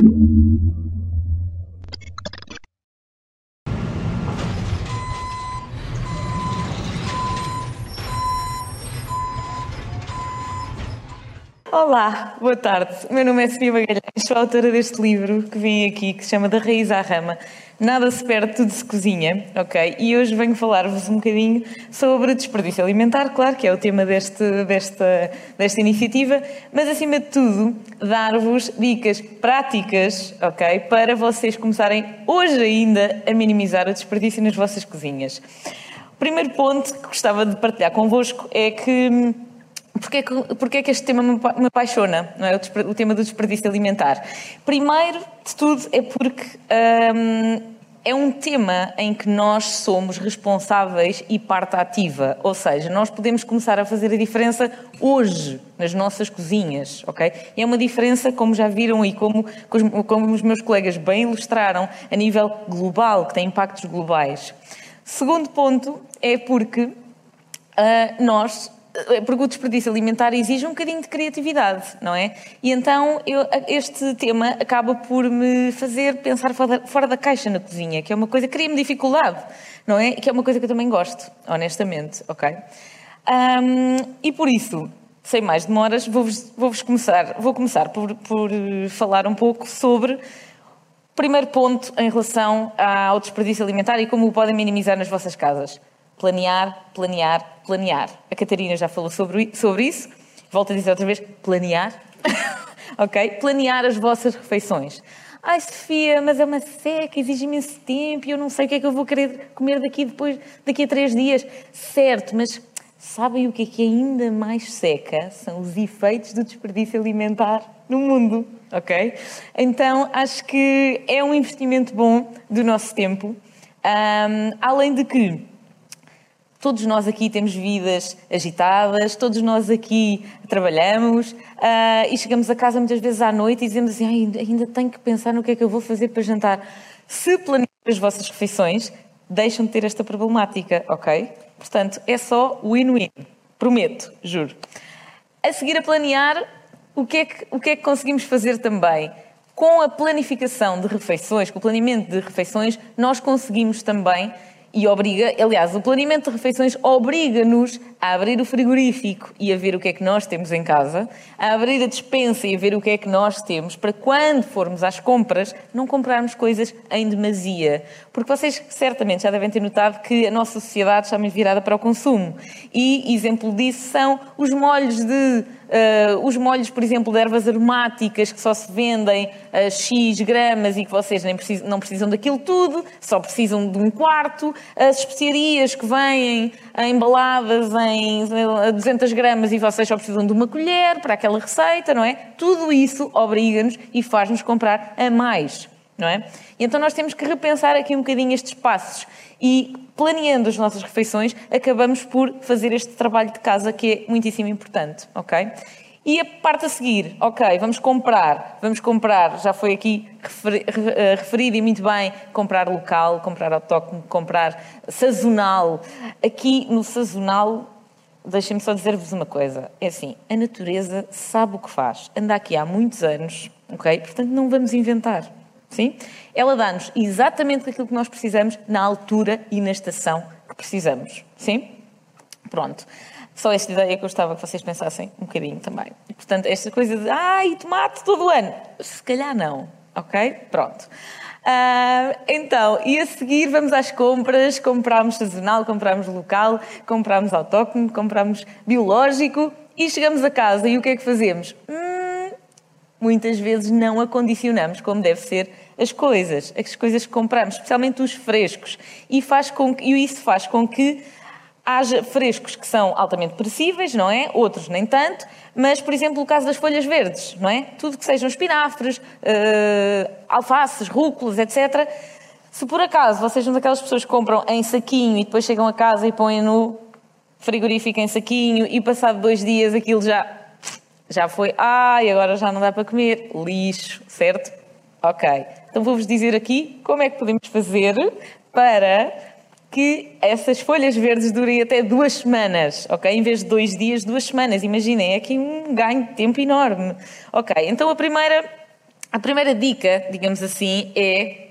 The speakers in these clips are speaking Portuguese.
thank you Olá, boa tarde. Meu nome é Sofia Magalhães, sou autora deste livro que vem aqui, que se chama Da Raiz à Rama. Nada se perde, tudo se cozinha, ok? E hoje venho falar-vos um bocadinho sobre desperdício alimentar, claro que é o tema deste, desta, desta iniciativa, mas acima de tudo, dar-vos dicas práticas, ok? Para vocês começarem hoje ainda a minimizar o desperdício nas vossas cozinhas. O primeiro ponto que gostava de partilhar convosco é que Porquê é que, que este tema me apaixona, não é? o, o, tema do desperdício alimentar? Primeiro de tudo é porque hum, é um tema em que nós somos responsáveis e parte ativa, ou seja, nós podemos começar a fazer a diferença hoje nas nossas cozinhas, ok? E é uma diferença, como já viram e como, como os meus colegas bem ilustraram, a nível global, que tem impactos globais. Segundo ponto é porque uh, nós porque o desperdício alimentar exige um bocadinho de criatividade, não é? E então eu, este tema acaba por me fazer pensar fora, fora da caixa na cozinha, que é uma coisa que cria-me dificuldade, não é? Que é uma coisa que eu também gosto, honestamente, ok? Um, e por isso, sem mais demoras, vou-vos vou começar, vou começar por, por falar um pouco sobre o primeiro ponto em relação ao desperdício alimentar e como o podem minimizar nas vossas casas. Planear, planear, planear. A Catarina já falou sobre, sobre isso. Volto a dizer outra vez: planear. ok? Planear as vossas refeições. Ai, Sofia, mas é uma seca, exige imenso tempo e eu não sei o que é que eu vou querer comer daqui, depois, daqui a três dias. Certo, mas sabem o que é que é ainda mais seca? São os efeitos do desperdício alimentar no mundo, ok? Então, acho que é um investimento bom do nosso tempo. Um, além de que Todos nós aqui temos vidas agitadas, todos nós aqui trabalhamos uh, e chegamos a casa muitas vezes à noite e dizemos assim: ainda, ainda tenho que pensar no que é que eu vou fazer para jantar. Se planear as vossas refeições, deixam de ter esta problemática, ok? Portanto, é só win-win. Prometo, juro. A seguir a planear, o que, é que, o que é que conseguimos fazer também? Com a planificação de refeições, com o planeamento de refeições, nós conseguimos também e obriga, aliás, o planeamento de refeições obriga-nos a abrir o frigorífico e a ver o que é que nós temos em casa, a abrir a despensa e a ver o que é que nós temos, para quando formos às compras, não comprarmos coisas em demasia. Porque vocês certamente já devem ter notado que a nossa sociedade está mais virada para o consumo. E exemplo disso são os molhos de Uh, os molhos, por exemplo, de ervas aromáticas que só se vendem a X gramas e que vocês nem precisam, não precisam daquilo tudo, só precisam de um quarto. As especiarias que vêm embaladas em 200 gramas e vocês só precisam de uma colher para aquela receita, não é? Tudo isso obriga-nos e faz-nos comprar a mais, não é? E então nós temos que repensar aqui um bocadinho estes passos e planeando as nossas refeições, acabamos por fazer este trabalho de casa que é muitíssimo importante, ok? E a parte a seguir, ok, vamos comprar, vamos comprar, já foi aqui eh, referido e muito bem, comprar local, comprar autóctono, comprar sazonal. Aqui no sazonal, deixem-me só dizer-vos uma coisa, é assim, a natureza sabe o que faz, anda aqui há muitos anos, ok? Portanto, não vamos inventar. Sim? Ela dá-nos exatamente aquilo que nós precisamos na altura e na estação que precisamos. Sim? Pronto. Só esta ideia que eu gostava que vocês pensassem um bocadinho também. Portanto, esta coisa de ai, tomate todo o ano. Se calhar não. Ok? Pronto. Uh, então, e a seguir vamos às compras, compramos sazonal, compramos local, compramos autóctone, compramos biológico e chegamos a casa e o que é que fazemos? Hum, muitas vezes não acondicionamos como deve ser as coisas, as coisas que compramos, especialmente os frescos. E, faz com que, e isso faz com que haja frescos que são altamente perecíveis, não é? Outros nem tanto, mas, por exemplo, o caso das folhas verdes, não é? Tudo que sejam espinafres, uh, alfaces, rúculas, etc. Se por acaso vocês são daquelas pessoas que compram em saquinho e depois chegam a casa e põem no frigorífico em saquinho e passado dois dias aquilo já, já foi, ai, agora já não dá para comer, lixo, certo? Ok. Então vou-vos dizer aqui como é que podemos fazer para que essas folhas verdes durem até duas semanas, ok? Em vez de dois dias, duas semanas. Imaginem, é aqui um ganho de tempo enorme. Ok, então a primeira a primeira dica, digamos assim, é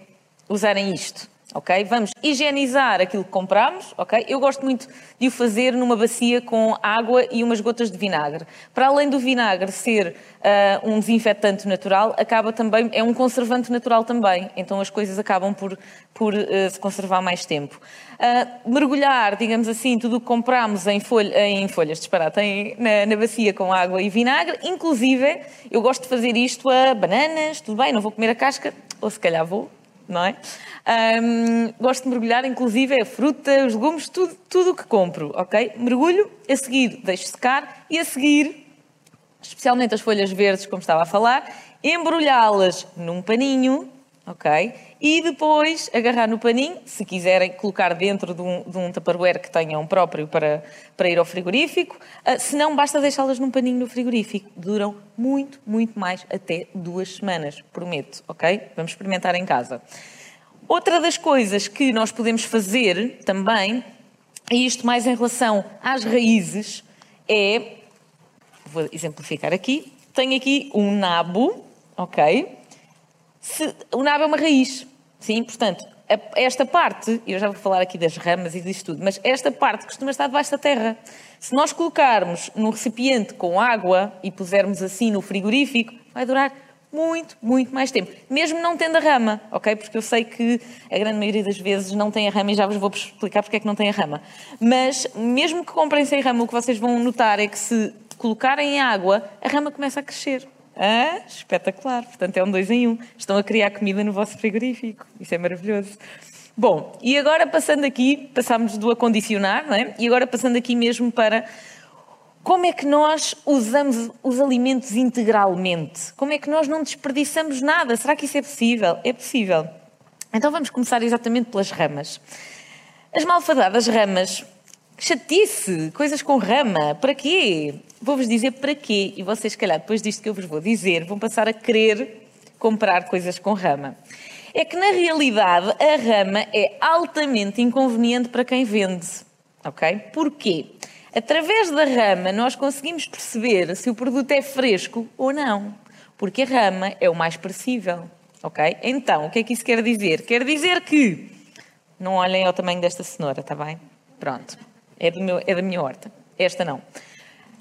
usarem isto ok? Vamos higienizar aquilo que compramos, ok? Eu gosto muito de o fazer numa bacia com água e umas gotas de vinagre. Para além do vinagre ser uh, um desinfetante natural, acaba também é um conservante natural também. Então as coisas acabam por por uh, se conservar mais tempo. Uh, mergulhar, digamos assim, tudo o que compramos em, folha, em folhas, disparate, em, na, na bacia com água e vinagre. Inclusive, eu gosto de fazer isto a bananas, tudo bem, não vou comer a casca, ou se calhar vou, não é? Um, gosto de mergulhar, inclusive, a fruta, os legumes, tudo, o que compro, ok? Mergulho, a seguir deixo secar e a seguir, especialmente as folhas verdes, como estava a falar, embrulhá-las num paninho, ok? E depois agarrar no paninho, se quiserem colocar dentro de um, de um tupperware que tenham próprio para, para ir ao frigorífico. Uh, se não, basta deixá-las num paninho no frigorífico. Duram muito, muito mais, até duas semanas, prometo, ok? Vamos experimentar em casa. Outra das coisas que nós podemos fazer também, e isto mais em relação às raízes, é. Vou exemplificar aqui. Tenho aqui um nabo, ok? Se, o nabo é uma raiz, sim? Portanto, esta parte, eu já vou falar aqui das ramas e disso tudo, mas esta parte costuma estar debaixo da terra. Se nós colocarmos num recipiente com água e pusermos assim no frigorífico, vai durar muito, muito mais tempo. Mesmo não tendo a rama, ok? Porque eu sei que a grande maioria das vezes não tem a rama e já vos vou explicar porque é que não tem a rama. Mas mesmo que comprem sem rama, o que vocês vão notar é que se colocarem água, a rama começa a crescer. Ah, espetacular. Portanto, é um dois em um. Estão a criar comida no vosso frigorífico. Isso é maravilhoso. Bom, e agora passando aqui, passámos do acondicionar, não é? E agora passando aqui mesmo para como é que nós usamos os alimentos integralmente? Como é que nós não desperdiçamos nada? Será que isso é possível? É possível. Então vamos começar exatamente pelas ramas. As malfadadas ramas. Chatice! Coisas com rama. Para quê? Vou-vos dizer para quê. E vocês, se calhar, depois disto que eu vos vou dizer, vão passar a querer comprar coisas com rama. É que, na realidade, a rama é altamente inconveniente para quem vende. Ok? Porquê? Através da rama, nós conseguimos perceber se o produto é fresco ou não, porque a rama é o mais perecível. Ok? Então, o que é que isso quer dizer? Quer dizer que. Não olhem ao tamanho desta cenoura, está bem? Pronto. É, meu, é da minha horta. Esta não.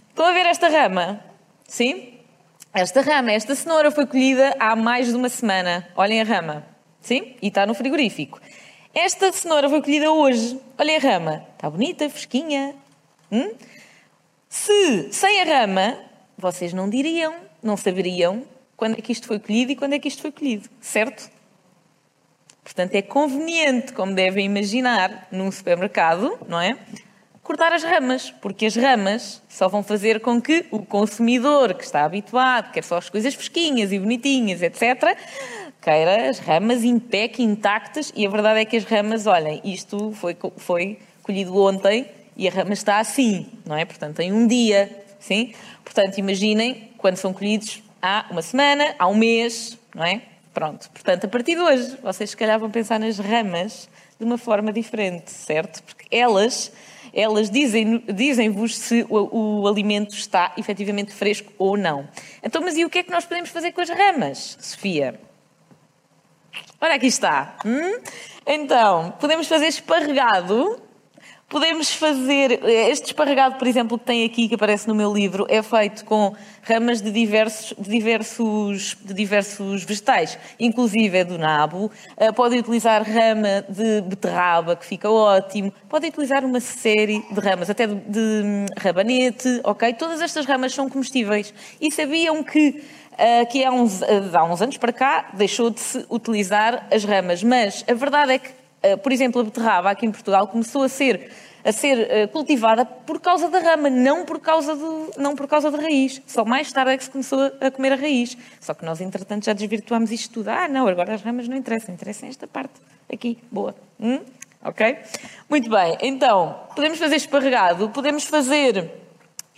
Estão a ver esta rama? Sim? Esta rama, esta cenoura foi colhida há mais de uma semana. Olhem a rama. Sim? E está no frigorífico. Esta cenoura foi colhida hoje. Olhem a rama. Está bonita, fresquinha, Hum? Se sem a rama, vocês não diriam, não saberiam quando é que isto foi colhido e quando é que isto foi colhido, certo? Portanto, é conveniente, como devem imaginar, num supermercado, não é? Cortar as ramas, porque as ramas só vão fazer com que o consumidor que está habituado, quer só as coisas fresquinhas e bonitinhas, etc., queira as ramas em pé, intactas, e a verdade é que as ramas, olhem, isto foi, foi colhido ontem e a rama está assim, não é? Portanto, tem um dia, sim? Portanto, imaginem quando são colhidos há uma semana, há um mês, não é? Pronto. Portanto, a partir de hoje, vocês se calhar vão pensar nas ramas de uma forma diferente, certo? Porque elas, elas dizem-vos dizem se o, o alimento está efetivamente fresco ou não. Então, mas e o que é que nós podemos fazer com as ramas, Sofia? Ora, aqui está. Hum? Então, podemos fazer esparregado Podemos fazer. Este esparregado, por exemplo, que tem aqui, que aparece no meu livro, é feito com ramas de diversos, de diversos, de diversos vegetais, inclusive é do nabo. Uh, podem utilizar rama de beterraba, que fica ótimo. Podem utilizar uma série de ramas, até de, de hum, rabanete, ok? Todas estas ramas são comestíveis. E sabiam que Uh, que há uns, uh, há uns anos para cá deixou de se utilizar as ramas. Mas a verdade é que por exemplo, a beterraba aqui em Portugal começou a ser a ser uh, cultivada por causa da rama, não por causa, do, não por causa da raiz. Só mais tarde é que se começou a comer a raiz. Só que nós, entretanto, já desvirtuámos isto tudo. Ah, não, agora as ramas não interessam, interessa esta parte aqui. Boa. Hum? Ok? Muito bem. Então, podemos fazer esparregado, podemos fazer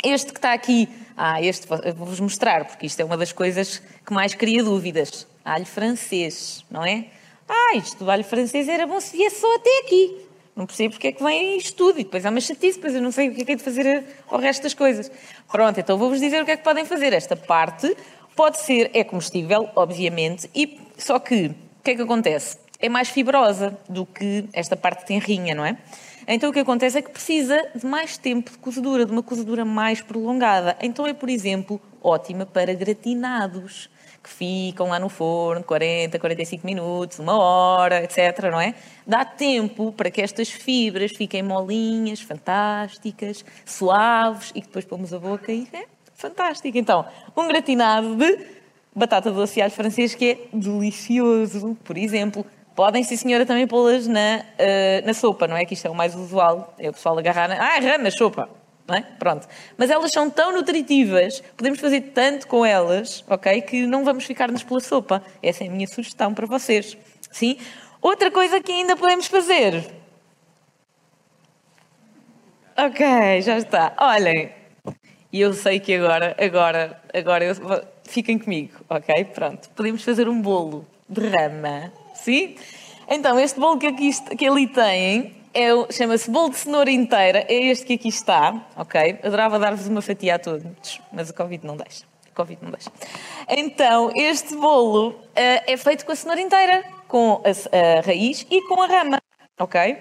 este que está aqui. Ah, este vou-vos mostrar, porque isto é uma das coisas que mais cria dúvidas. Alho francês, não é? Ah, isto do alho francês era bom se viesse só até aqui. Não percebo porque é que vem isto tudo. E depois há uma chatice, depois eu não sei o que é que é de fazer ao resto das coisas. Pronto, então vou-vos dizer o que é que podem fazer. Esta parte pode ser, é comestível, obviamente, e só que o que é que acontece? É mais fibrosa do que esta parte tenrinha, não é? Então o que acontece é que precisa de mais tempo de cozedura, de uma cozedura mais prolongada. Então é, por exemplo, ótima para gratinados que ficam lá no forno 40, 45 minutos, uma hora, etc. Não é? Dá tempo para que estas fibras fiquem molinhas, fantásticas, suaves e que depois pomos a boca e é fantástico. Então, um gratinado de batata doce alho francês que é delicioso, por exemplo. Podem, sim senhora, também pô-las na, uh, na sopa, não é? Que isto é o mais usual. É o pessoal agarrar na... Ah, rã na sopa. Não é? Pronto. Mas elas são tão nutritivas, podemos fazer tanto com elas, ok? Que não vamos ficar-nos pela sopa. Essa é a minha sugestão para vocês. Sim? Outra coisa que ainda podemos fazer. Ok, já está. Olhem, e eu sei que agora, agora, agora, eu, fiquem comigo, ok? Pronto. Podemos fazer um bolo de rama, sim? Então, este bolo que, aqui, que ali têm é, chama-se bolo de cenoura inteira. É este que aqui está, ok? Adorava dar-vos uma fatia a todos, mas o Covid não deixa. O Covid não deixa. Então, este bolo uh, é feito com a cenoura inteira, com a, a, raiz e com a rama, ok?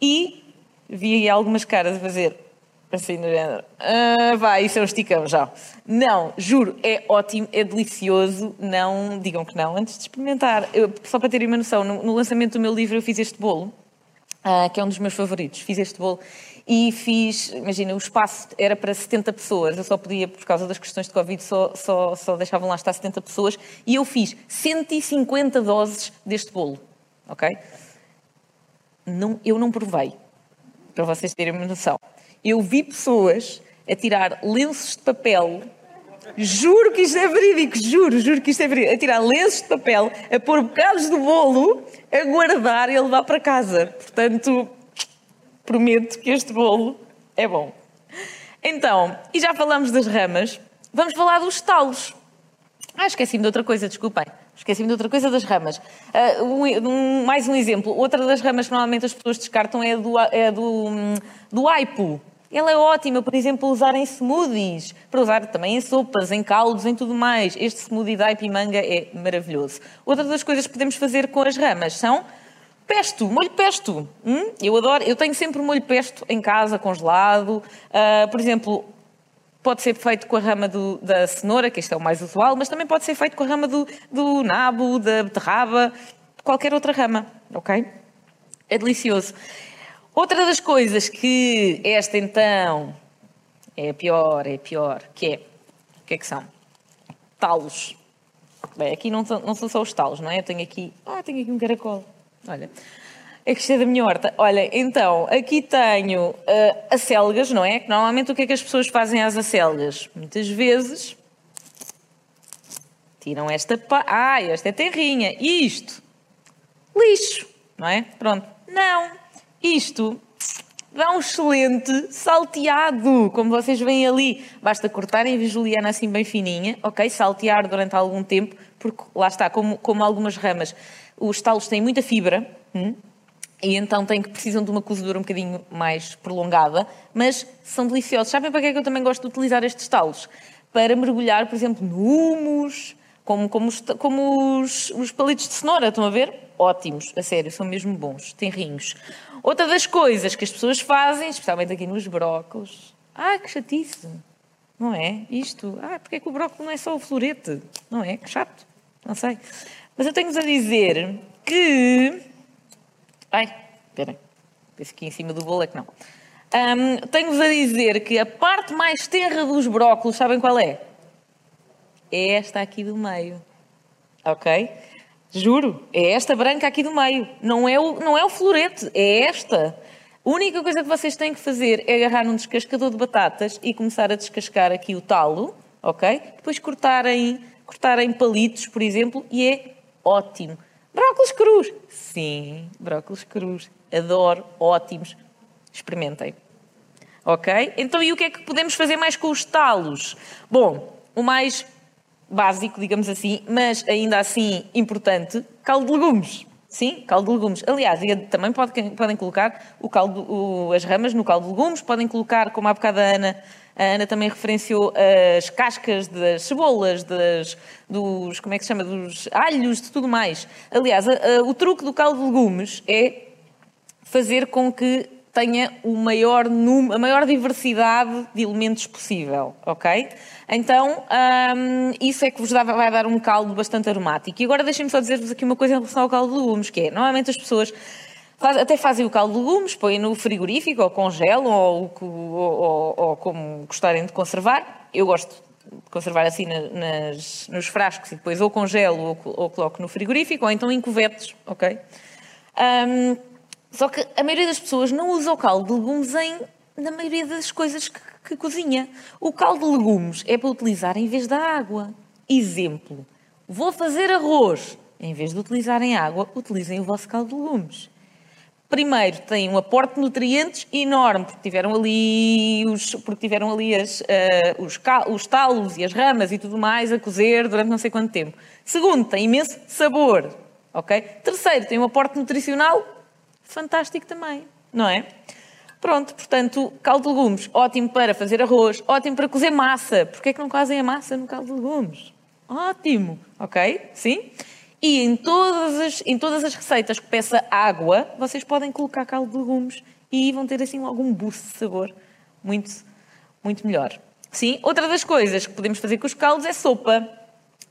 E vi algumas caras a fazer assim no género. Ah, vai, isso é um esticão já. Não, juro, é ótimo, é delicioso. Não digam que não antes de experimentar. Eu, só para terem uma noção, no, no lançamento do meu livro eu fiz este bolo uh, que é um dos meus favoritos. Fiz este bolo e fiz, imagina, o espaço era para 70 pessoas, eu só podia, por causa das questões de Covid, só, só, só deixavam lá estar 70 pessoas, e eu fiz 150 doses deste bolo, ok? Não, eu não provei, para vocês terem uma noção. Eu vi pessoas a tirar lenços de papel Juro que isto é verídico, juro, juro que isto é verídico. A tirar lenços de papel, a pôr bocados do bolo, a guardar e a levar para casa. Portanto, prometo que este bolo é bom. Então, e já falamos das ramas, vamos falar dos talos. Ah, esqueci-me de outra coisa, desculpem. Esqueci-me de outra coisa das ramas. Uh, um, mais um exemplo. Outra das ramas que normalmente as pessoas descartam é do, é do, hum, do aipo. Ela é ótima, por exemplo, usar em smoothies, para usar também em sopas, em caldos, em tudo mais. Este smoothie de aipo manga é maravilhoso. Outra das coisas que podemos fazer com as ramas são pesto, molho pesto. Hum? Eu adoro, eu tenho sempre molho pesto em casa, congelado. Uh, por exemplo, pode ser feito com a rama do, da cenoura, que este é o mais usual, mas também pode ser feito com a rama do, do nabo, da beterraba, qualquer outra rama, ok? É delicioso. Outra das coisas que esta então é pior, é pior, que é, o que é que são? Talos. Bem, aqui não são, não são só os talos, não é? Eu tenho aqui, ah, tenho aqui um caracol. Olha, é que é da minha horta. Olha, então, aqui tenho uh, acelgas, não é? Que normalmente o que é que as pessoas fazem às acelgas? Muitas vezes tiram esta pá. Ah, esta é terrinha. Isto? Lixo, não é? Pronto. Não. Isto dá um excelente salteado, como vocês veem ali. Basta cortarem a juliana assim bem fininha, ok? Saltear durante algum tempo, porque lá está, como, como algumas ramas, os talos têm muita fibra, hum? e então têm que precisam de uma cozedura um bocadinho mais prolongada, mas são deliciosos. Sabem para que é que eu também gosto de utilizar estes talos? Para mergulhar, por exemplo, no humus, como, como, os, como os, os palitos de cenoura, estão a ver? Ótimos, a sério, são mesmo bons, tenrinhos. Outra das coisas que as pessoas fazem, especialmente aqui nos brócolos, ah, que chatice, não é? Isto, ah, porque é que o brócolis não é só o florete, não é? Que chato, não sei. Mas eu tenho-vos a dizer que. Ai, esperem, penso que em cima do bolo é que não. Um, tenho-vos a dizer que a parte mais terra dos brócolos, sabem qual é? É esta aqui do meio. Ok? Juro, é esta branca aqui do meio. Não é o, não é o florete, é esta. A única coisa que vocês têm que fazer é agarrar num descascador de batatas e começar a descascar aqui o talo, ok? Depois cortarem, cortarem palitos, por exemplo, e é ótimo. Brócolis crus. Sim, brócolis crus. Adoro, ótimos. Experimentem. Ok? Então, e o que é que podemos fazer mais com os talos? Bom, o mais básico, digamos assim, mas ainda assim importante, caldo de legumes. Sim, caldo de legumes. Aliás, também pode, podem colocar o caldo, o, as ramas no caldo de legumes, podem colocar, como há bocado a Ana A Ana também referenciou as cascas das cebolas, das, dos, como é que se chama, dos alhos, de tudo mais. Aliás, a, a, o truque do caldo de legumes é fazer com que tenha o maior a maior diversidade de elementos possível, ok? Então, hum, isso é que vos dá, vai dar um caldo bastante aromático. E agora deixem-me só dizer-vos aqui uma coisa em relação ao caldo de legumes, que é, normalmente as pessoas faz, até fazem o caldo de legumes, põem no frigorífico, ou congelam, ou, ou, ou, ou como gostarem de conservar. Eu gosto de conservar assim nas, nos frascos e depois ou congelo ou, ou, coloco no frigorífico, ou então em covetes, ok? Um, só que a maioria das pessoas não usa o caldo de legumes em, na maioria das coisas que, que cozinha. O caldo de legumes é para utilizar em vez da água. Exemplo, vou fazer arroz. Em vez de utilizarem água, utilizem o vosso caldo de legumes. Primeiro, tem um aporte de nutrientes enorme, porque tiveram ali os, porque tiveram ali as, uh, os, os talos e as ramas e tudo mais a cozer durante não sei quanto tempo. Segundo, tem imenso sabor. ok? Terceiro, tem um aporte nutricional fantástico também, não é? Pronto, portanto, caldo de legumes, ótimo para fazer arroz, ótimo para cozer massa. Porquê é que não fazem a massa no caldo de legumes? Ótimo, ok? Sim? E em todas, as, em todas as receitas que peça água, vocês podem colocar caldo de legumes e vão ter assim algum boost de sabor muito, muito melhor. Sim? Outra das coisas que podemos fazer com os caldos é sopa.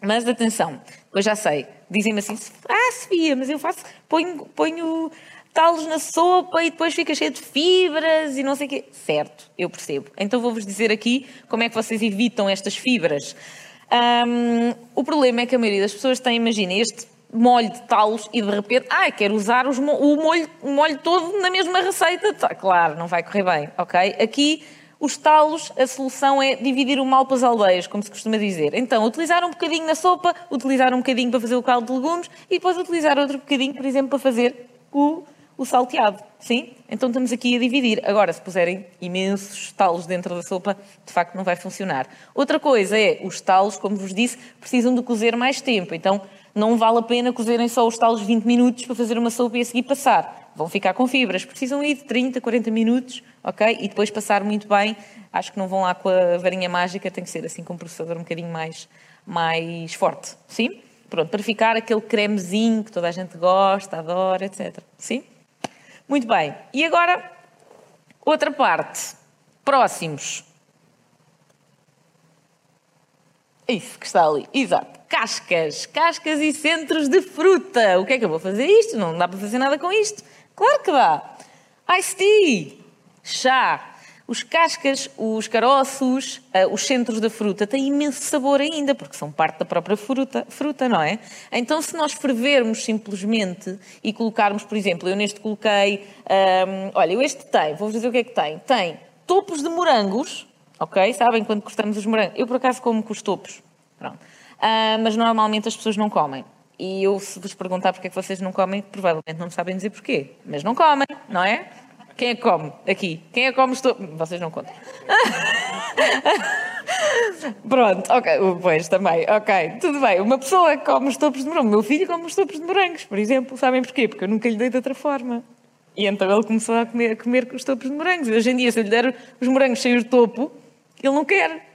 Mas atenção, eu já sei, dizem-me assim, ah, Sofia, mas eu faço, ponho, ponho talos na sopa e depois fica cheio de fibras e não sei o quê. Certo, eu percebo. Então vou-vos dizer aqui como é que vocês evitam estas fibras. Um, o problema é que a maioria das pessoas tem, imagina, este molho de talos e de repente, ah, quero usar os, o, molho, molho todo na mesma receita. Tá, claro, não vai correr bem, ok? Aqui, os talos, a solução é dividir o mal para as aldeias, como se costuma dizer. Então, utilizar um bocadinho na sopa, utilizar um bocadinho para fazer o caldo de legumes e depois utilizar outro bocadinho, por exemplo, para fazer o o salteado, sim? Então estamos aqui a dividir. Agora, se puserem imensos talos dentro da sopa, de facto não vai funcionar. Outra coisa é, os talos, como vos disse, precisam de cozer mais tempo. Então não vale a pena cozerem só os talos 20 minutos para fazer uma sopa e a seguir passar. Vão ficar com fibras. Precisam ir de 30, 40 minutos, ok? E depois passar muito bem. Acho que não vão lá com a varinha mágica, tem que ser assim com um processador um bocadinho mais, mais forte, sim? Pronto, para ficar aquele cremezinho que toda a gente gosta, adora, etc. Sim? Muito bem. E agora, outra parte. Próximos. Isso que está ali. Exato. Cascas. Cascas e centros de fruta. O que é que eu vou fazer isto? Não dá para fazer nada com isto? Claro que dá. Ice tea. Chá. Os cascas, os caroços, uh, os centros da fruta têm imenso sabor ainda, porque são parte da própria fruta, fruta, não é? Então, se nós fervermos simplesmente e colocarmos, por exemplo, eu neste coloquei, um, ehm, olha, eu este tem, vou-vos dizer o que é que tem. Tem topos de morangos, ok? Sabem quando cortamos os morangos? Eu, por acaso, como com os topos. Pronto. Uh, mas normalmente as pessoas não comem. E eu, se vos perguntar porque é que vocês não comem, provavelmente não sabem dizer porquê. Mas não comem, não é? Quem é que come aqui? Quem é que come estou... Vocês não contam. Pronto, ok. Pois, também. Ok, tudo bem. Uma pessoa come os topos de morango. O meu filho come os topos de morangos, por exemplo. Sabem porquê? Porque eu nunca lhe dei de outra forma. E então ele começou a comer, a comer os topos de morangos. Hoje em dia, se eu lhe der os morangos cheios de topo, ele não quer.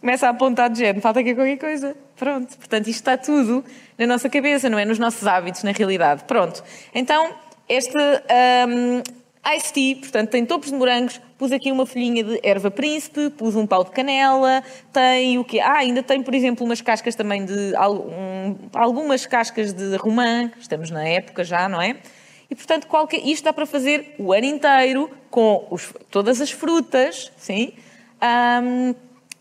Começa a apontar de género, falta aqui qualquer coisa. Pronto. Portanto, isto está tudo na nossa cabeça, não é? Nos nossos hábitos, na realidade. Pronto. Então, este... Um, Ice tea, portanto, tem topos de morangos, pus aqui uma folhinha de erva príncipe, pus um pau de canela, tem o quê? Ah, ainda tem, por exemplo, umas cascas também de... Um, algumas cascas de romã, estamos na época já, não é? E, portanto, qualquer, isto dá para fazer o ano inteiro com os, todas as frutas, sim? Um,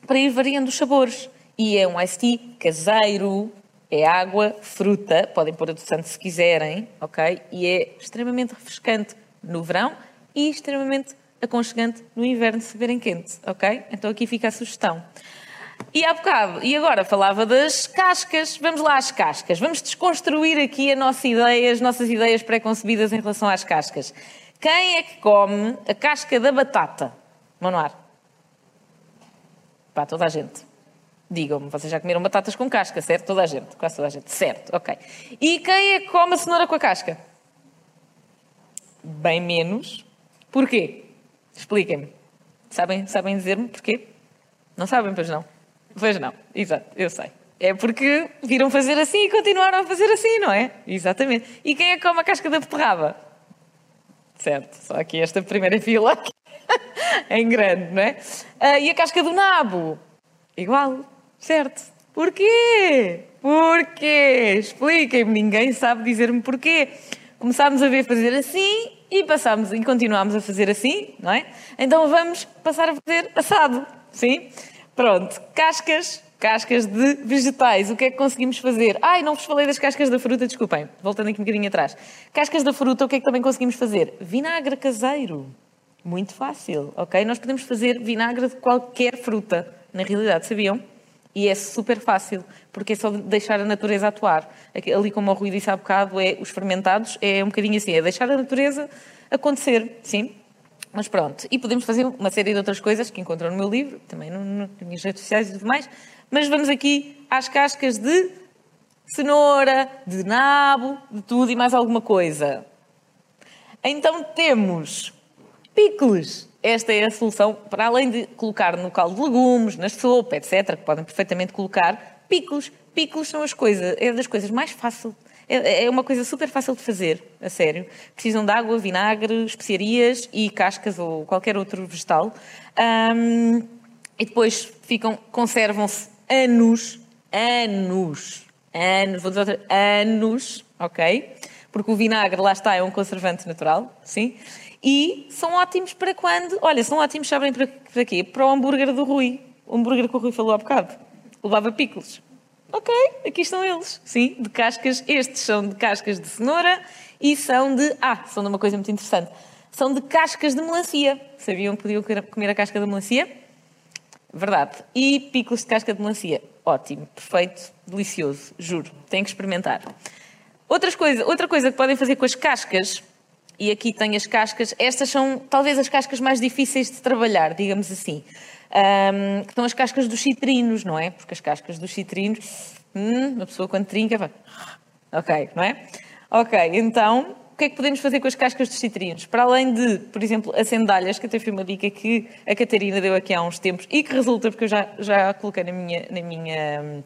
para ir variando os sabores. E é um iced tea caseiro, é água, fruta, podem pôr adoçante se quiserem, ok? E é extremamente refrescante no verão e extremamente aconchegante no inverno se verem quente, ok? Então aqui fica a sugestão. E há bocado, e agora falava das cascas, vamos lá às cascas, vamos desconstruir aqui a nossa ideia, as nossas ideias pré-concebidas em relação às cascas. Quem é que come a casca da batata? Manuar? Pá, toda a gente. Digam-me, vocês já comeram batatas com casca, certo? Toda a gente, quase toda a gente, certo, ok. E quem é que come a cenoura com a casca? Bem menos. Porquê? Expliquem-me. Sabem, sabem dizer-me porquê? Não sabem, pois não? Pois não, exato, eu sei. É porque viram fazer assim e continuaram a fazer assim, não é? Exatamente. E quem é que come a casca da beterraba? Certo, só aqui esta primeira fila em grande, não é? Ah, e a casca do nabo? Igual, certo. Porquê? Porquê? Expliquem-me, ninguém sabe dizer-me porquê. Começámos a ver fazer assim e passámos e continuámos a fazer assim, não é? Então vamos passar a fazer assado, sim? Pronto, cascas cascas de vegetais. O que é que conseguimos fazer? Ai, não vos falei das cascas da fruta, desculpem. Voltando aqui um bocadinho atrás. Cascas da fruta, o que é que também conseguimos fazer? Vinagre caseiro. Muito fácil, ok? Nós podemos fazer vinagre de qualquer fruta, na realidade, sabiam? E é super fácil, porque é só deixar a natureza atuar. Ali, como o Rui disse há bocado, é, os fermentados é um bocadinho assim, é deixar a natureza acontecer, sim? Mas pronto, e podemos fazer uma série de outras coisas que encontram no meu livro, também no, no, nas minhas redes sociais e tudo mais, mas vamos aqui às cascas de cenoura, de nabo, de tudo e mais alguma coisa. Então temos picles. Esta é a solução, para além de colocar no caldo de legumes, na sopa, etc., que podem perfeitamente colocar, picos. Picos são as coisas, é das coisas mais fáceis. É, é uma coisa super fácil de fazer, a sério. Precisam de água, vinagre, especiarias e cascas ou qualquer outro vegetal. Um, e depois ficam, conservam-se anos, anos, anos, vou dizer outra, anos, ok? Porque o vinagre, lá está, é um conservante natural, sim? E são ótimos para quando? Olha, são ótimos, sabem para, para quê? Para o hambúrguer do Rui. O hambúrguer que o Rui falou há bocado. Levava picles. Ok, aqui estão eles, sim, de cascas. Estes são de cascas de cenoura e são de. Ah, são de uma coisa muito interessante. São de cascas de melancia. Sabiam que podiam comer a casca da melancia? Verdade. E picos de casca de melancia. Ótimo, perfeito, delicioso, juro. Têm que experimentar. Outras coisa, outra coisa que podem fazer com as cascas, e aqui tem as cascas, estas são talvez as cascas mais difíceis de trabalhar, digamos assim. Um, que são as cascas dos citrinos, não é? Porque as cascas dos citrinos, hum, uma pessoa quando trinca vai. Ok, não é? Ok, então o que é que podemos fazer com as cascas dos citrinos? Para além de, por exemplo, as sandálias, que até foi uma dica que a Catarina deu aqui há uns tempos e que resulta, porque eu já, já coloquei na minha, na minha,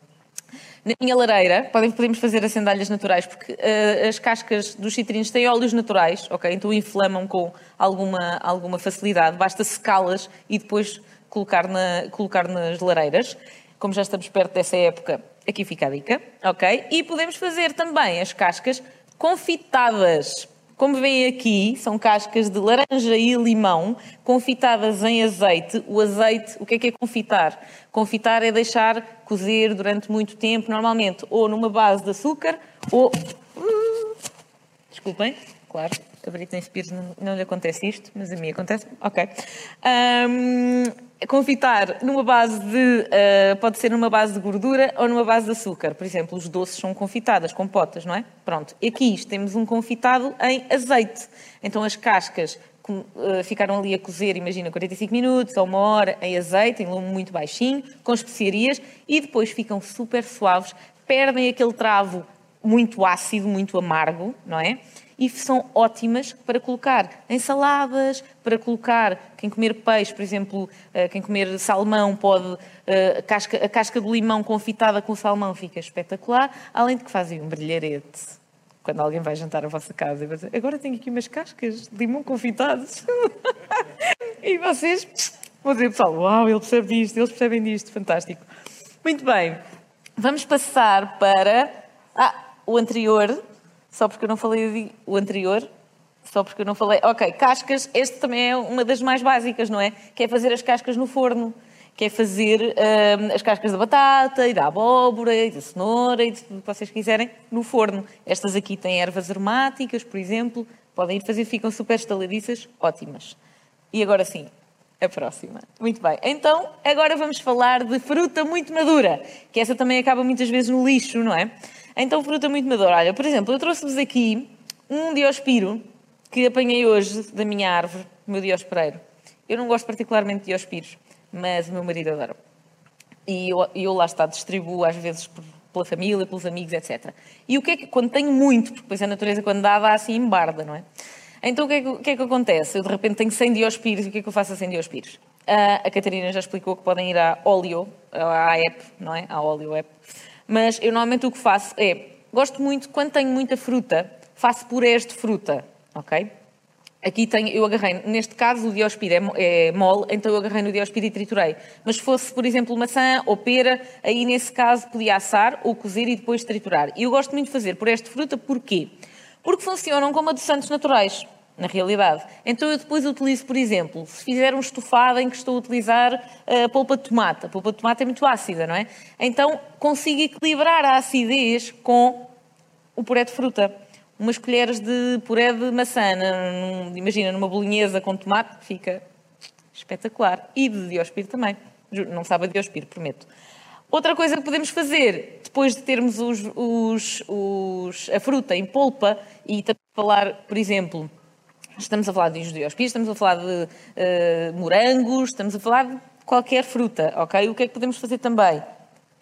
na minha lareira, podemos fazer as sandálias naturais, porque uh, as cascas dos citrinos têm óleos naturais, ok? Então inflamam com alguma, alguma facilidade, basta secá-las e depois colocar, na, colocar nas lareiras. Como já estamos perto dessa época, aqui fica a dica, ok? E podemos fazer também as cascas confitadas. Como veem aqui, são cascas de laranja e limão confitadas em azeite. O azeite, o que é que é confitar? Confitar é deixar cozer durante muito tempo, normalmente ou numa base de açúcar ou. Desculpem, claro, a Britney Spears não, não lhe acontece isto, mas a mim acontece. Ok. Um, confitar numa base de. Uh, pode ser numa base de gordura ou numa base de açúcar. Por exemplo, os doces são confitadas, com potas, não é? Pronto. E aqui temos um confitado em azeite. Então as cascas uh, ficaram ali a cozer, imagina, 45 minutos ou uma hora em azeite, em lume muito baixinho, com especiarias, e depois ficam super suaves, perdem aquele travo muito ácido, muito amargo, não é? e são ótimas para colocar em saladas, para colocar, quem comer peixe, por exemplo, eh, quem comer salmão pode, eh, a casca, a casca do limão confitada com o salmão fica espetacular, além de que fazem um brilharete. Quando alguém vai jantar à vossa casa e vai dizer, agora tenho aqui umas cascas de limão confitadas. e vocês vão dizer, pessoal, uau, ele percebe disto, eles percebem disto, fantástico. Muito bem, vamos passar para ah, o anterior, só porque eu não falei o anterior, só porque eu não falei. Ok, cascas, este também é uma das mais básicas, não é? Que é fazer as cascas no forno. Que é fazer hum, as cascas da batata e da abóbora e da cenoura e de tudo o que vocês quiserem no forno. Estas aqui têm ervas aromáticas, por exemplo. Podem ir fazer, ficam super estaladiças, ótimas. E agora sim, a próxima. Muito bem. Então, agora vamos falar de fruta muito madura, que essa também acaba muitas vezes no lixo, não é? Então, fruta muito madura. Olha, por exemplo, eu trouxe-vos aqui um diospiro que apanhei hoje da minha árvore, o meu diospereiro. Eu não gosto particularmente de diospiros, mas o meu marido adora. E eu, eu lá está, distribuo às vezes por, pela família, pelos amigos, etc. E o que é que, quando tenho muito, porque depois a natureza quando dá, dá assim embarda, não é? Então o que é que, que, é que acontece? Eu de repente tenho 100 diospiros, e o que é que eu faço a 100 diospiros? Uh, a Catarina já explicou que podem ir à Olio, à app, não é? À Olio app. Mas eu normalmente o que faço é, gosto muito, quando tenho muita fruta, faço purés de fruta, ok? Aqui tenho, eu agarrei, neste caso o diospiro é, é mole, então eu agarrei no diospiro e triturei. Mas se fosse, por exemplo, maçã ou pera, aí nesse caso podia assar ou cozer e depois triturar. E eu gosto muito de fazer por esta fruta, porquê? Porque funcionam como adoçantes naturais, na realidade. Então eu depois utilizo, por exemplo, se fizer um estofado em que estou a utilizar a eh, polpa de tomate. A polpa de tomate é muito ácida, não é? Então consigo equilibrar a acidez com o puré de fruta umas colheres de puré de maçã, imagina, numa bolinhesa com tomate, fica espetacular. E de diospiro também. Não sabe a diospiro, prometo. Outra coisa que podemos fazer, depois de termos os, os, os, a fruta em polpa, e a falar, por exemplo, estamos a falar de diospiros, estamos a falar de uh, morangos, estamos a falar de qualquer fruta, ok? O que é que podemos fazer também?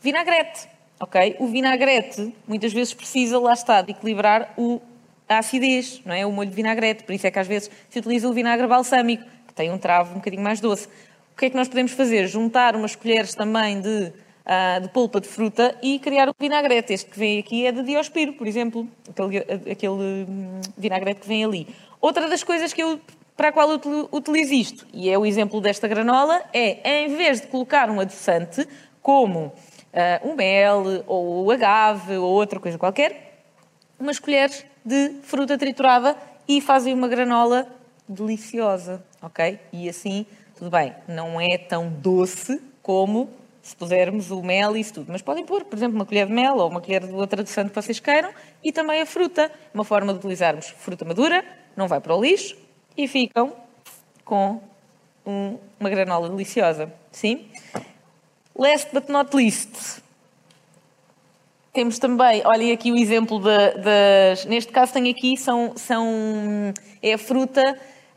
Vinagrete ok? O vinagrete muitas vezes precisa, lá está, de equilibrar o, a acidez, não é? O molho de vinagrete. Por isso é que às vezes se utiliza o vinagre balsâmico, que tem um travo um bocadinho mais doce. O que é que nós podemos fazer? Juntar umas colheres também de, uh, de polpa de fruta e criar o vinagrete. Este que vem aqui é de diospiro, por exemplo, aquele, aquele hum, vinagrete que vem ali. Outra das coisas que eu, para a qual eu utilizo isto, e é o exemplo desta granola, é em vez de colocar um adoçante, como uh, um mel, ou o agave, ou outra coisa qualquer, umas colheres de fruta triturada e fazem uma granola deliciosa, ok? E assim, tudo bem, não é tão doce como se pusermos o mel e isso tudo. Mas podem pôr, por exemplo, uma colher de mel ou uma colher de outra adoçante que vocês queiram e também a fruta. Uma forma de utilizarmos fruta madura, não vai para o lixo e ficam com um, uma granola deliciosa. Sim? Last but not least, temos também, olhem aqui o exemplo das. Neste caso, tenho aqui, são, são, é a fruta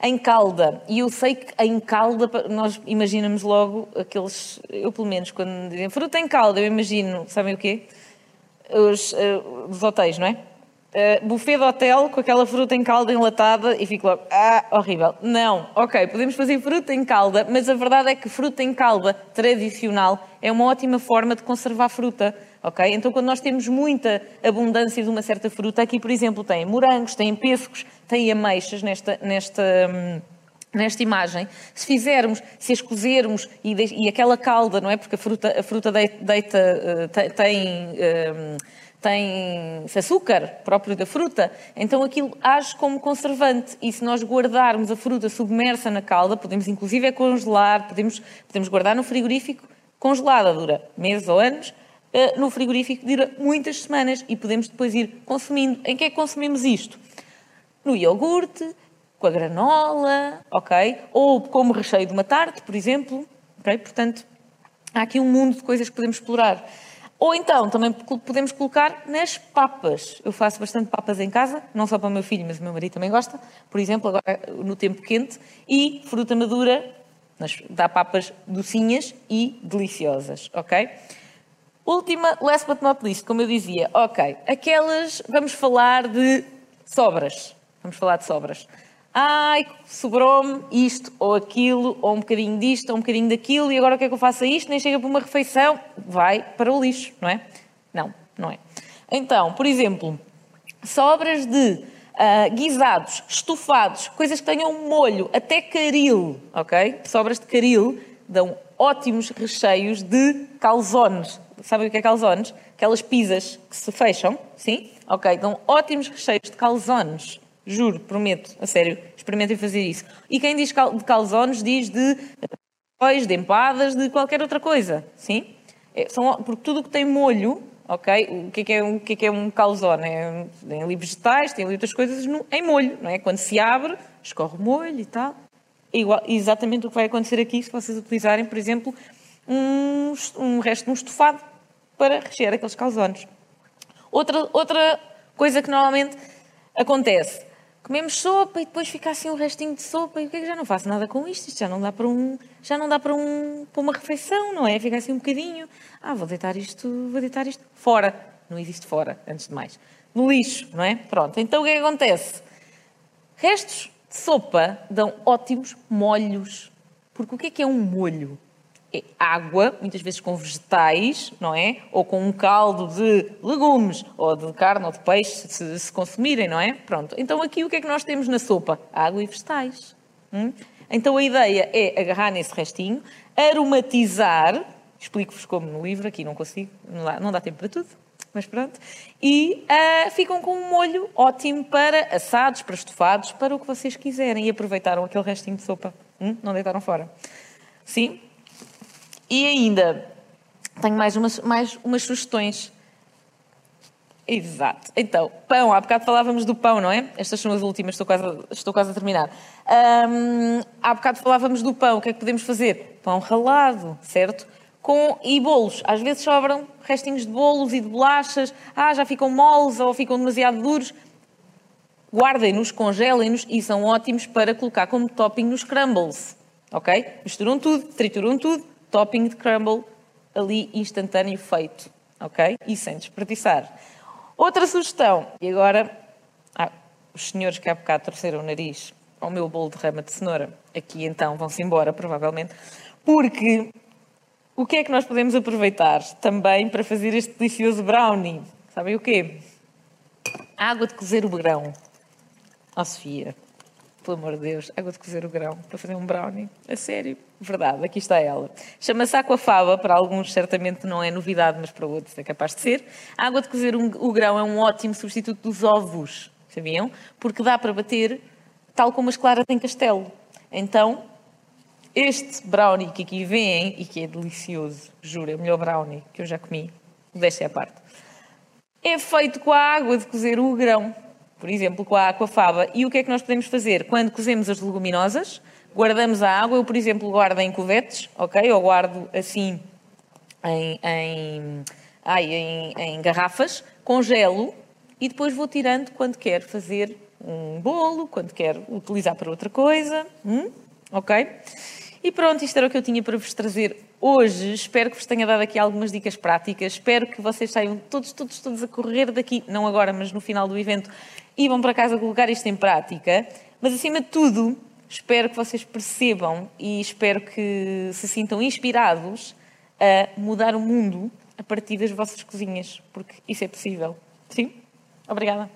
em calda. E eu sei que em calda, nós imaginamos logo aqueles. Eu, pelo menos, quando dizem fruta em calda, eu imagino, sabem o quê? Os, uh, os hotéis, não é? Uh, buffet de hotel com aquela fruta em calda enlatada e fico logo, ah, horrível. Não, ok, podemos fazer fruta em calda, mas a verdade é que fruta em calda tradicional é uma ótima forma de conservar fruta, ok? Então quando nós temos muita abundância de uma certa fruta, aqui por exemplo tem morangos, tem pêssegos, tem ameixas nesta, nesta, hum, nesta imagem. Se fizermos, se as cozermos e, de, e aquela calda, não é? Porque a fruta, a fruta deita, deita uh, tem... Um, tem açúcar próprio da fruta, então aquilo age como conservante. E se nós guardarmos a fruta submersa na calda, podemos inclusive é congelar, podemos, podemos guardar no frigorífico congelada, dura meses ou anos, eh, no frigorífico dura muitas semanas e podemos depois ir consumindo. Em que é que consumimos isto? No iogurte, com a granola, ok? Ou como recheio de uma tarte, por exemplo, ok? Portanto, há aqui um mundo de coisas que podemos explorar. Ou então, também podemos colocar nas papas. Eu faço bastante papas em casa, não só para o meu filho, mas o meu marido também gosta. Por exemplo, agora no tempo quente. E fruta madura, dá papas docinhas e deliciosas, ok? Última, last but not least, como eu dizia, ok, aquelas, vamos falar de sobras. Vamos falar de sobras ai, sobrou-me isto ou aquilo, ou um bocadinho disto, ou um bocadinho daquilo, e agora o que é que eu faço a isto? Nem chega para uma refeição, vai para o lixo, não é? Não, não é. Então, por exemplo, sobras de uh, guisados, estofados, coisas que tenham molho, até caril, ok? Sobras de caril dão ótimos recheios de calzones. Sabem o que é calzones? Aquelas pizzas que se fecham, sim? Ok, dão ótimos recheios de calzones. Juro, prometo, a sério, experimentem fazer isso. E quem diz de calzones diz de arroz, de empadas, de qualquer outra coisa, sim? É, são, porque tudo o que tem molho, ok? O que é, que é, o que é, que é um calzone? É, tem ali vegetais, tem ali outras coisas no, em molho, não é? Quando se abre, escorre molho e tal. É igual, exatamente o que vai acontecer aqui se vocês utilizarem, por exemplo, um, um resto de um estofado para rechear aqueles calzones. Outra, outra coisa que normalmente acontece comemos sopa e depois fica assim um restinho de sopa e o que é que já não faço nada com isto? Isto já não dá para um, já não dá para um, para uma refeição, não é? Fica assim um bocadinho. Ah, vou deitar isto, vou deitar isto fora. Não existe fora, antes de mais. No lixo, não é? Pronto. Então o que é que acontece? Restos de sopa dão ótimos molhos. Porque o que é que é um molho? Água, muitas vezes com vegetais, não é? Ou com um caldo de legumes, ou de carne ou de peixe, se, se consumirem, não é? Pronto. Então aqui o que é que nós temos na sopa? Água e vegetais. Hum? Então a ideia é agarrar nesse restinho, aromatizar, explico-vos como no livro, aqui não consigo, não dá, não dá tempo para tudo, mas pronto, e uh, ficam com um molho ótimo para assados, para estofados, para o que vocês quiserem, e aproveitaram aquele restinho de sopa, hum? não deitaram fora. Sim? E ainda, tenho mais umas, mais umas sugestões. Exato. Então, pão. Há bocado falávamos do pão, não é? Estas são as últimas, estou quase, estou quase a terminar. Um, há bocado falávamos do pão. O que é que podemos fazer? Pão ralado, certo? Com, e bolos. Às vezes sobram restinhos de bolos e de bolachas. Ah, já ficam moles ou ficam demasiado duros. Guardem-nos, congelem-nos e são ótimos para colocar como topping nos crumbles. Ok? Misturam tudo, trituram tudo, topping de crumble ali instantâneo feito. Ok? E sem desperdiçar. Outra sugestão, e agora ah, os senhores que há bocado torceram o nariz ao meu bolo de rama de cenoura, aqui então vão-se embora, provavelmente, porque o que é que nós podemos aproveitar também para fazer este delicioso brownie? Sabem o quê? Água de cozer o grão. Ó oh, Sofia, pelo amor de Deus, água de cozer o grão para fazer um brownie. A sério? Verdade, aqui está ela. Chama-se aquafaba, para alguns certamente não é novidade, mas para outros é capaz de ser. A água de cozer o grão é um ótimo substituto dos ovos, sabiam? Porque dá para bater tal como as claras em castelo. Então, este brownie que aqui vem, e que é delicioso, juro, é o melhor brownie que eu já comi, deixa a parte, é feito com a água de cozer o grão por exemplo, com a aquafaba. E o que é que nós podemos fazer? Quando cozemos as leguminosas, guardamos a água, eu, por exemplo, guardo em cuvetes, ok? Ou guardo assim em, em, ai, em, em garrafas, congelo e depois vou tirando quando quero fazer um bolo, quando quero utilizar para outra coisa, hum? ok? E pronto, isto era o que eu tinha para vos trazer hoje. Espero que vos tenha dado aqui algumas dicas práticas. Espero que vocês saiam todos, todos, todos a correr daqui, não agora, mas no final do evento, e vão para casa colocar isto em prática. Mas acima de tudo, espero que vocês percebam e espero que se sintam inspirados a mudar o mundo a partir das vossas cozinhas, porque isso é possível. Sim? Obrigada.